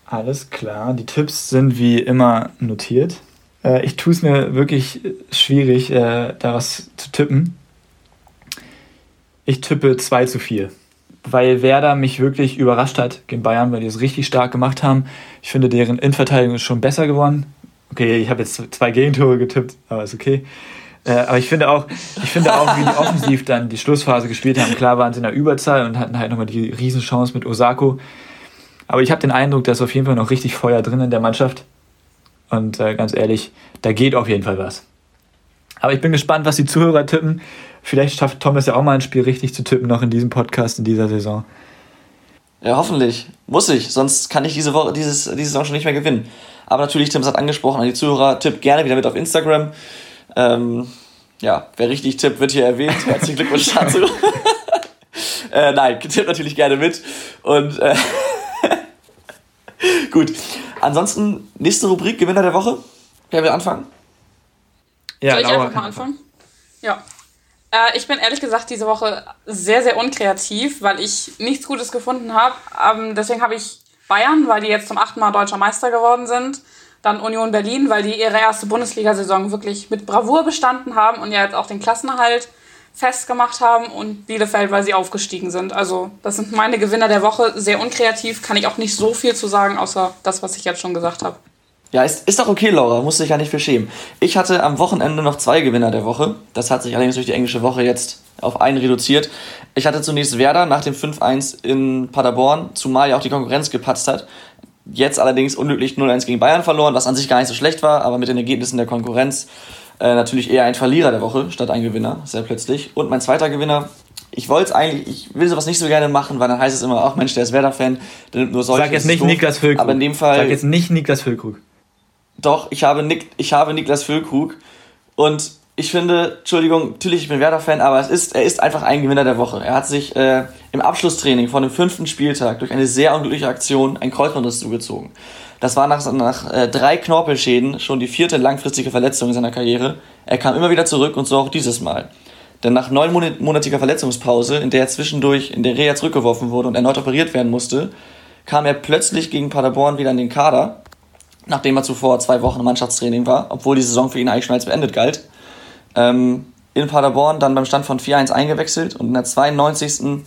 Alles klar, die Tipps sind wie immer notiert. Äh, ich tue es mir wirklich schwierig, äh, da was zu tippen. Ich tippe 2 zu 4. weil Werder mich wirklich überrascht hat gegen Bayern, weil die es richtig stark gemacht haben. Ich finde, deren Innenverteidigung ist schon besser geworden. Okay, ich habe jetzt zwei Gegentore getippt, aber ist okay. Äh, aber ich finde auch, ich finde auch, wie die offensiv dann die Schlussphase gespielt haben. Klar waren sie in der Überzahl und hatten halt nochmal die Riesenchance mit Osako. Aber ich habe den Eindruck, da ist auf jeden Fall noch richtig Feuer drin in der Mannschaft. Und äh, ganz ehrlich, da geht auf jeden Fall was. Aber ich bin gespannt, was die Zuhörer tippen. Vielleicht schafft Thomas ja auch mal ein Spiel richtig zu tippen, noch in diesem Podcast in dieser Saison. Ja, hoffentlich. Muss ich, sonst kann ich diese Woche, dieses, diese Saison schon nicht mehr gewinnen. Aber natürlich, Tim hat angesprochen an die Zuhörer, tippt gerne wieder mit auf Instagram. Ähm, ja, wer richtig tippt, wird hier erwähnt. Herzlichen Glückwunsch dazu. äh, nein, tippt natürlich gerne mit. Und äh, gut. Ansonsten, nächste Rubrik, Gewinner der Woche. Wer will anfangen? Ja, Soll ich Laura einfach mal anfangen? Ja. Äh, ich bin ehrlich gesagt diese Woche sehr, sehr unkreativ, weil ich nichts Gutes gefunden habe. Ähm, deswegen habe ich Bayern, weil die jetzt zum achten Mal deutscher Meister geworden sind. Dann Union Berlin, weil die ihre erste Bundesliga-Saison wirklich mit Bravour bestanden haben und ja jetzt auch den Klassenerhalt festgemacht haben. Und Bielefeld, weil sie aufgestiegen sind. Also das sind meine Gewinner der Woche. Sehr unkreativ, kann ich auch nicht so viel zu sagen, außer das, was ich jetzt schon gesagt habe. Ja, ist, ist doch okay, Laura, musst dich ja nicht für schämen. Ich hatte am Wochenende noch zwei Gewinner der Woche. Das hat sich allerdings durch die englische Woche jetzt auf einen reduziert. Ich hatte zunächst Werder nach dem 5-1 in Paderborn, zumal ja auch die Konkurrenz gepatzt hat. Jetzt allerdings unglücklich 0-1 gegen Bayern verloren, was an sich gar nicht so schlecht war, aber mit den Ergebnissen der Konkurrenz äh, natürlich eher ein Verlierer der Woche statt ein Gewinner, sehr plötzlich. Und mein zweiter Gewinner, ich wollte es eigentlich, ich will sowas nicht so gerne machen, weil dann heißt es immer, ach Mensch, der ist Werder-Fan, der nimmt nur solche. Sag jetzt nicht Niklas Füllkrug. Aber in dem Fall. Sag jetzt nicht Niklas Füllkrug. Doch, ich habe, Nick, ich habe Niklas Füllkrug. Und ich finde, Entschuldigung, natürlich, ich bin Werder-Fan, aber es ist, er ist einfach ein Gewinner der Woche. Er hat sich äh, im Abschlusstraining von dem fünften Spieltag durch eine sehr unglückliche Aktion ein Kreuzbandriss zugezogen. Das war nach, nach äh, drei Knorpelschäden schon die vierte langfristige Verletzung in seiner Karriere. Er kam immer wieder zurück und so auch dieses Mal. Denn nach neunmonatiger Verletzungspause, in der er zwischendurch in der Reha zurückgeworfen wurde und erneut operiert werden musste, kam er plötzlich gegen Paderborn wieder in den Kader nachdem er zuvor zwei Wochen im Mannschaftstraining war, obwohl die Saison für ihn eigentlich schon als beendet galt. Ähm, in Paderborn dann beim Stand von 4-1 eingewechselt und in der 92.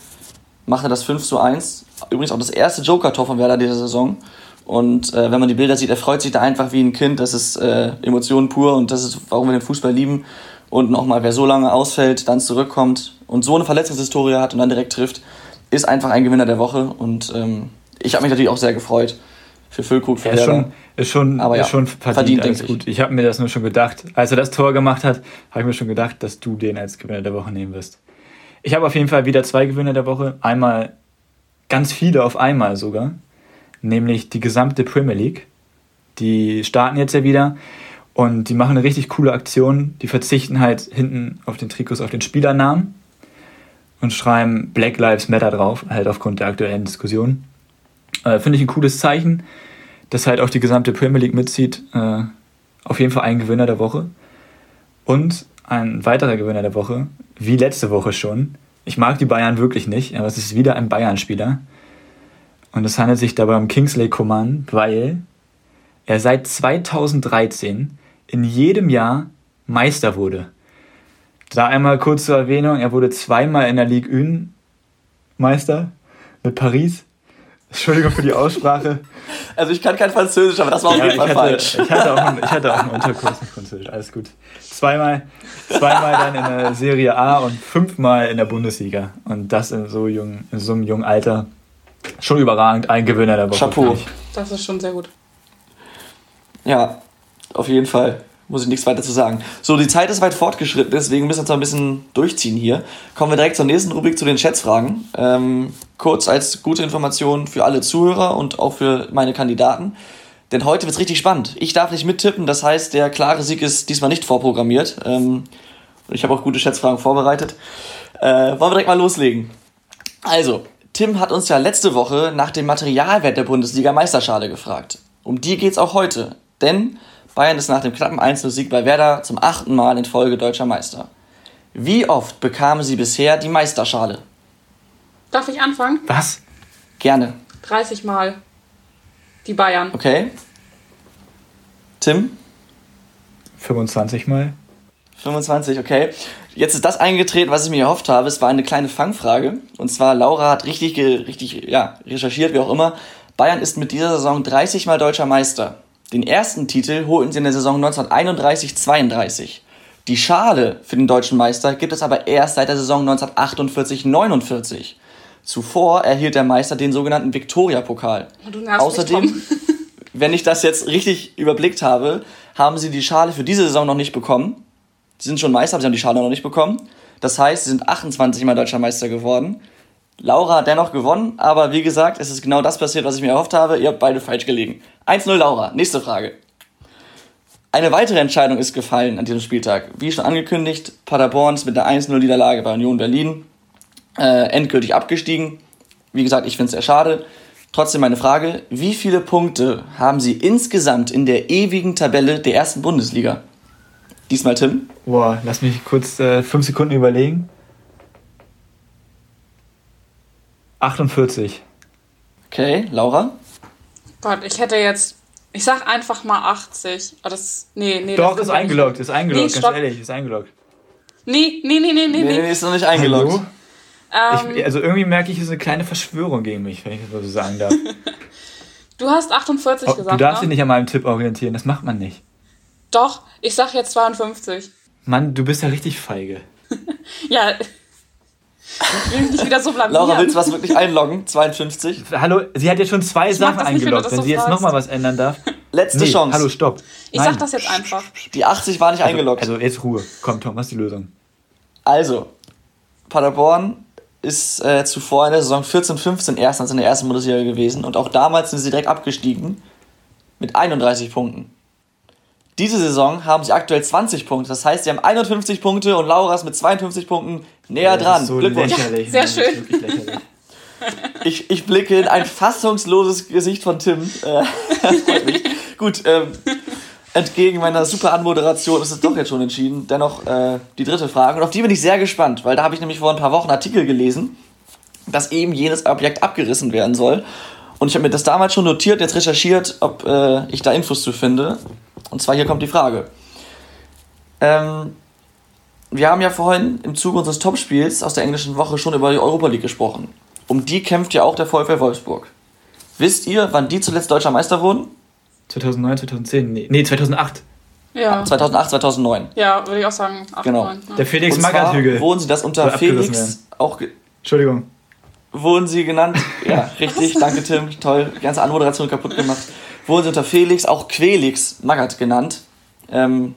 machte das 5 zu 1. Übrigens auch das erste Joker-Tor von Werder dieser Saison. Und äh, wenn man die Bilder sieht, er freut sich da einfach wie ein Kind. Das ist äh, Emotionen pur und das ist, warum wir den Fußball lieben. Und nochmal, wer so lange ausfällt, dann zurückkommt und so eine Verletzungshistorie hat und dann direkt trifft, ist einfach ein Gewinner der Woche. Und ähm, ich habe mich natürlich auch sehr gefreut für Füllkrug. Ja, ist schon, ist schon, Aber ja, ist schon verdient, verdient gut. Ich habe mir das nur schon gedacht. Als er das Tor gemacht hat, habe ich mir schon gedacht, dass du den als Gewinner der Woche nehmen wirst. Ich habe auf jeden Fall wieder zwei Gewinner der Woche. Einmal ganz viele auf einmal sogar. Nämlich die gesamte Premier League. Die starten jetzt ja wieder. Und die machen eine richtig coole Aktion. Die verzichten halt hinten auf den Trikots auf den Spielernamen und schreiben Black Lives Matter drauf, halt aufgrund der aktuellen Diskussion. Äh, Finde ich ein cooles Zeichen, dass halt auch die gesamte Premier League mitzieht. Äh, auf jeden Fall ein Gewinner der Woche. Und ein weiterer Gewinner der Woche, wie letzte Woche schon. Ich mag die Bayern wirklich nicht, aber es ist wieder ein Bayern-Spieler. Und es handelt sich dabei um Kingsley Coman, weil er seit 2013 in jedem Jahr Meister wurde. Da einmal kurz zur Erwähnung, er wurde zweimal in der Ligue 1 Meister mit Paris Entschuldigung für die Aussprache. Also ich kann kein Französisch, aber das war auf ja, jeden Fall hatte, falsch. Ich hatte, auch einen, ich hatte auch einen Unterkurs in Französisch, alles gut. Zweimal, zweimal dann in der Serie A und fünfmal in der Bundesliga. Und das in so, jung, in so einem jungen Alter. Schon überragend, ein Gewinner der Woche. Chapeau. Das ist schon sehr gut. Ja, auf jeden Fall muss ich nichts weiter zu sagen. So, die Zeit ist weit fortgeschritten, deswegen müssen wir zwar ein bisschen durchziehen hier. Kommen wir direkt zur nächsten Rubrik, zu den Schätzfragen. Ähm, kurz als gute Information für alle Zuhörer und auch für meine Kandidaten. Denn heute wird es richtig spannend. Ich darf nicht mittippen, das heißt, der klare Sieg ist diesmal nicht vorprogrammiert. Ähm, ich habe auch gute Schätzfragen vorbereitet. Äh, wollen wir direkt mal loslegen? Also, Tim hat uns ja letzte Woche nach dem Materialwert der Bundesliga-Meisterschale gefragt. Um die geht es auch heute. Denn Bayern ist nach dem knappen 1-0-Sieg bei Werder zum achten Mal in Folge deutscher Meister. Wie oft bekamen sie bisher die Meisterschale? Darf ich anfangen? Was? Gerne. 30 Mal. Die Bayern. Okay. Tim? 25 Mal. 25, okay. Jetzt ist das eingetreten, was ich mir erhofft habe. Es war eine kleine Fangfrage. Und zwar, Laura hat richtig, richtig ja, recherchiert, wie auch immer. Bayern ist mit dieser Saison 30 Mal deutscher Meister. Den ersten Titel holten sie in der Saison 1931-32. Die Schale für den deutschen Meister gibt es aber erst seit der Saison 1948-49. Zuvor erhielt der Meister den sogenannten Viktoria-Pokal. Außerdem, wenn ich das jetzt richtig überblickt habe, haben sie die Schale für diese Saison noch nicht bekommen. Sie sind schon Meister, aber sie haben die Schale noch nicht bekommen. Das heißt, sie sind 28 Mal deutscher Meister geworden. Laura hat dennoch gewonnen, aber wie gesagt, es ist genau das passiert, was ich mir erhofft habe. Ihr habt beide falsch gelegen. 1-0 Laura. Nächste Frage. Eine weitere Entscheidung ist gefallen an diesem Spieltag. Wie schon angekündigt, Paderborn ist mit der 1-0-Niederlage bei Union Berlin äh, endgültig abgestiegen. Wie gesagt, ich finde es sehr schade. Trotzdem meine Frage, wie viele Punkte haben Sie insgesamt in der ewigen Tabelle der ersten Bundesliga? Diesmal Tim. Boah, lass mich kurz äh, fünf Sekunden überlegen. 48. Okay, Laura? Gott, ich hätte jetzt. Ich sag einfach mal 80. Aber das. Nee, nee. Doch, das ist eingeloggt, ist eingeloggt, Nee, ganz stopp. ehrlich, ist eingeloggt. Nee, nee, nee, nee, nee. Nee, nee. ist noch nicht eingeloggt. Hallo? Ähm, Ich, also irgendwie merke ich, es ist eine kleine Verschwörung gegen mich, wenn ich das mal so sagen darf. du hast 48 Oh, gesagt. du darfst ne? dich nicht an meinem Tipp orientieren, das macht man nicht. Doch, ich sag jetzt 52. Mann, du bist ja richtig feige. Ja. Ich will mich nicht wieder so blamieren. Laura, willst du was wirklich einloggen? 52. Hallo, sie hat jetzt schon zwei mag Sachen nicht, wenn eingeloggt. Wenn so sie jetzt nochmal was ändern darf. Letzte Nee, Chance. hallo, stopp. Ich Nein. sag das jetzt einfach. Die 80 war nicht eingeloggt. Also jetzt Ruhe. Komm, Tom, was ist die Lösung? Also, Paderborn ist äh, zuvor in der Saison 14-15 erstens in der ersten Bundesliga gewesen und auch damals sind sie direkt abgestiegen mit 31 Punkten. Diese Saison haben sie aktuell 20 Punkte, das heißt, sie haben 51 Punkte und Laura ist mit 52 Punkten näher Das dran. ist so Glückwunsch. lächerlich. sehr Mann, das ist schön. wirklich lächerlich. Ich, ich blicke in ein fassungsloses Gesicht von Tim. Äh, freut mich. Gut, ähm, entgegen meiner super Anmoderation ist es doch jetzt schon entschieden. Dennoch äh, die dritte Frage. Und auf die bin ich sehr gespannt, weil da habe ich nämlich vor ein paar Wochen einen Artikel gelesen, dass eben jenes Objekt abgerissen werden soll. Und ich habe mir das damals schon notiert, jetzt recherchiert, ob äh, ich da Infos zu finde. Und zwar hier kommt die Frage. Ähm, wir haben ja vorhin im Zuge unseres Topspiels aus der englischen Woche schon über die Europa League gesprochen. Um die kämpft ja auch der VfL Wolfsburg. Wisst ihr, wann die zuletzt deutscher Meister wurden? 2009, 2010, nee, nee 2008. Ja. 2008, 2009. Ja, würde ich auch sagen. 8, Genau. 9, ja. Der Felix Magath-Hügel. wurden sie das unter Felix werden. auch Entschuldigung. wurden sie genannt. Ja, richtig, danke Tim, toll, die ganze Anmoderation kaputt gemacht. Wurden sie unter Felix auch Quelix Magath genannt. Ähm,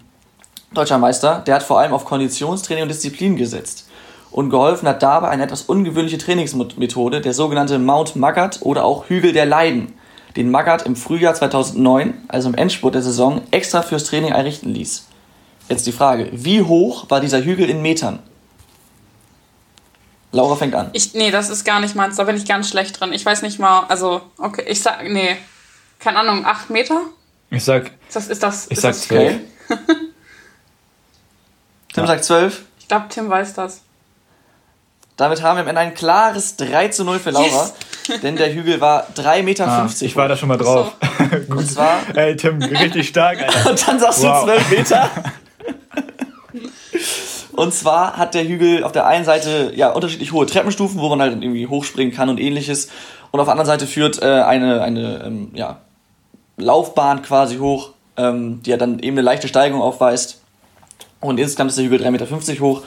deutscher Meister, der hat vor allem auf Konditionstraining und Disziplin gesetzt. Und geholfen hat dabei eine etwas ungewöhnliche Trainingsmethode, der sogenannte Mount Magath oder auch Hügel der Leiden, den Magath im Frühjahr 2009, also im Endspurt der Saison, extra fürs Training errichten ließ. Jetzt die Frage, wie hoch war dieser Hügel in Metern? Laura fängt an. Ich, nee, das ist gar nicht meins. Da bin ich ganz schlecht drin. Ich weiß nicht mal, also, okay, ich sag, nee. Keine Ahnung, 8 Meter? Ich sag, Ist das, ist das, ich ist sag das 12. Okay. Tim sagt 12. Ich glaube, Tim weiß das. Damit haben wir am Ende ein klares 3 zu 0 für Laura. Denn der Hügel war 3,50 Meter. Ah, ich war da schon mal drauf. Und zwar, Ey, Tim, richtig stark, Alter. und dann sagst Wow. du 12 Meter. Und zwar hat der Hügel auf der einen Seite ja unterschiedlich hohe Treppenstufen, wo man halt irgendwie hochspringen kann und ähnliches. Und auf der anderen Seite führt äh, eine, eine ähm, ja, Laufbahn quasi hoch, ähm, die ja dann eben eine leichte Steigung aufweist. Und insgesamt ist der Hügel 3,50 Meter hoch.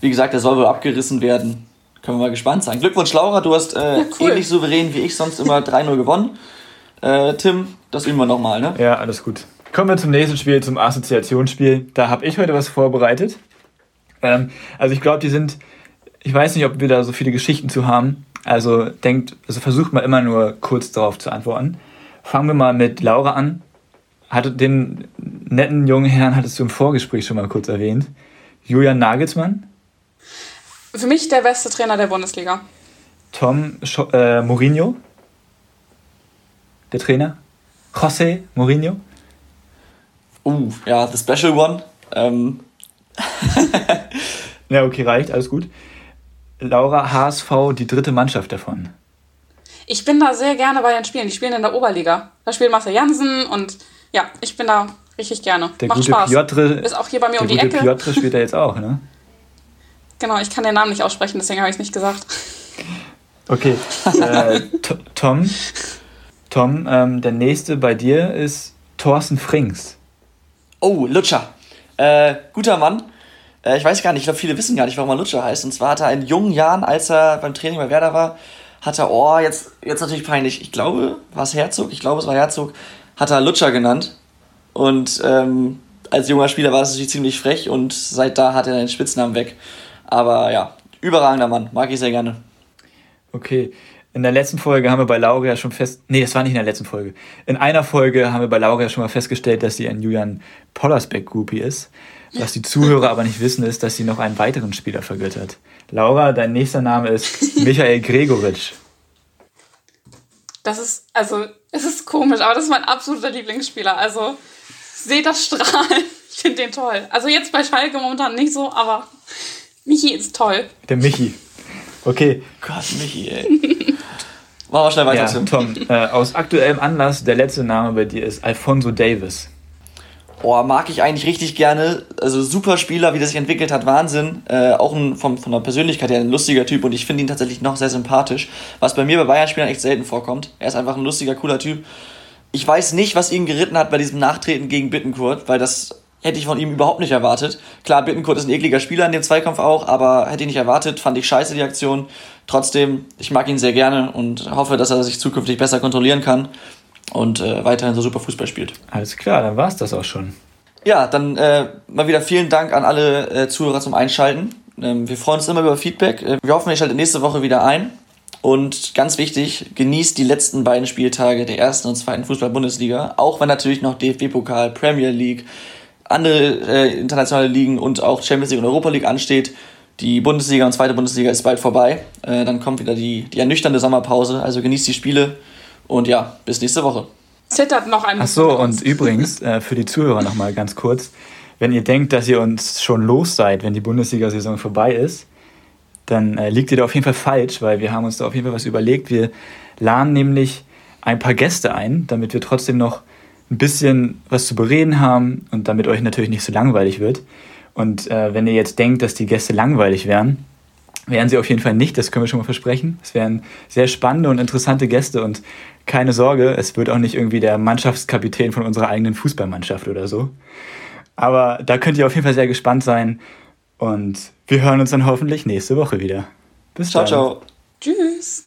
Wie gesagt, der soll wohl abgerissen werden. Können wir mal gespannt sein. Glückwunsch, Laura, du hast äh, cool. ähnlich souverän wie ich sonst immer 3-0 gewonnen. Äh, Tim, das üben wir nochmal, ne? Ja, alles gut. Kommen wir zum nächsten Spiel, zum Assoziationsspiel. Da habe ich heute was vorbereitet. Ähm, also ich glaube, die sind, ich weiß nicht, ob wir da so viele Geschichten zu haben. Also denkt, also versucht mal immer nur kurz darauf zu antworten. Fangen wir mal mit Laura an. Hatte den netten jungen Herrn hattest du im Vorgespräch schon mal kurz erwähnt. Julian Nagelsmann, Für mich der beste Trainer der Bundesliga. Tom Scho äh, Mourinho, der Trainer, José Mourinho, Uh, ja, The Special One. Ähm, Ja, okay, reicht, alles gut. Laura HSV, die dritte Mannschaft davon. Ich bin da sehr gerne bei den Spielen. Die spielen in der Oberliga. Da spielt Marcel Jansen und ja, ich bin da richtig gerne. Der Macht gute Spaß. Piotr, Ist auch hier bei mir der um die gute Ecke. Piotr spielt da jetzt auch, ne? Genau, ich kann den Namen nicht aussprechen, deswegen habe ich es nicht gesagt. Okay. Äh, Tom, Tom ähm, der nächste bei dir ist Thorsten Frings. Oh, Lutscher. Äh, guter Mann. Äh, ich weiß gar nicht, ich glaube, viele wissen gar nicht, warum er Lutscher heißt. Und zwar hat er in jungen Jahren, als er beim Training bei Werder war, hat er, oh, jetzt, jetzt natürlich peinlich, ich glaube, war es Herzog? Ich glaube, es war Herzog, hat er Lutscher genannt. Und ähm, als junger Spieler war das natürlich ziemlich frech und seit da hat er den Spitznamen weg. Aber ja, überragender Mann, mag ich sehr gerne. Okay. In der letzten Folge haben wir bei Laura ja schon fest. Nee, das war nicht in der letzten Folge. In einer Folge haben wir bei Laura ja schon mal festgestellt, dass sie ein Julian Pollersbeck-Groupie ist. Was die Zuhörer aber nicht wissen, ist, dass sie noch einen weiteren Spieler vergöttert. Laura, dein nächster Name ist Michael Gregoritsch. Das ist, also, es ist komisch, aber das ist mein absoluter Lieblingsspieler. Also, seht das Strahlen. Ich finde den toll. Also, jetzt bei Schalke momentan nicht so, aber Michi ist toll. Der Michi. Okay. Gott, Michi, ey. Machen wir schnell weiter, ja, Tim. Tom, äh, aus aktuellem Anlass, der letzte Name bei dir ist Alfonso Davis. Boah, mag ich eigentlich richtig gerne. Also super Spieler, wie das sich entwickelt hat, Wahnsinn. Äh, auch ein, von, von der Persönlichkeit her ein lustiger Typ und ich finde ihn tatsächlich noch sehr sympathisch. Was bei mir bei Bayern-Spielern echt selten vorkommt. Er ist einfach ein lustiger, cooler Typ. Ich weiß nicht, was ihn geritten hat bei diesem Nachtreten gegen Bittenkurt, weil das hätte ich von ihm überhaupt nicht erwartet. Klar, Bittenkurt ist ein ekliger Spieler in dem Zweikampf auch, aber hätte ich nicht erwartet, fand ich scheiße die Aktion. Trotzdem, ich mag ihn sehr gerne und hoffe, dass er sich zukünftig besser kontrollieren kann und äh, weiterhin so super Fußball spielt. Alles klar, dann war es das auch schon. Ja, dann äh, mal wieder vielen Dank an alle äh, Zuhörer zum Einschalten. Ähm, wir freuen uns immer über Feedback. Äh, wir hoffen, ihr schaltet nächste Woche wieder ein. Und ganz wichtig, genießt die letzten beiden Spieltage der ersten und zweiten Fußball-Bundesliga, auch wenn natürlich noch DFB-Pokal, Premier League, andere äh, internationale Ligen und auch Champions League und Europa League ansteht. Die Bundesliga und zweite Bundesliga ist bald vorbei. Äh, dann kommt wieder die, die ernüchternde Sommerpause. Also genießt die Spiele und ja, bis nächste Woche. Zittert noch ein bisschen. Ach so, und übrigens, äh, für die Zuhörer nochmal ganz kurz. Wenn ihr denkt, dass ihr uns schon los seid, wenn die Bundesliga-Saison vorbei ist, dann äh, liegt ihr da auf jeden Fall falsch, weil wir haben uns da auf jeden Fall was überlegt. Wir laden nämlich ein paar Gäste ein, damit wir trotzdem noch ein bisschen was zu bereden haben und damit euch natürlich nicht so langweilig wird. Und äh, wenn ihr jetzt denkt, dass die Gäste langweilig wären, wären sie auf jeden Fall nicht, das können wir schon mal versprechen. Es wären sehr spannende und interessante Gäste und keine Sorge, es wird auch nicht irgendwie der Mannschaftskapitän von unserer eigenen Fußballmannschaft oder so. Aber da könnt ihr auf jeden Fall sehr gespannt sein und wir hören uns dann hoffentlich nächste Woche wieder. Bis ciao, dann. Ciao, ciao. Tschüss.